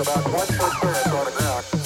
about one foot clearance on the ground.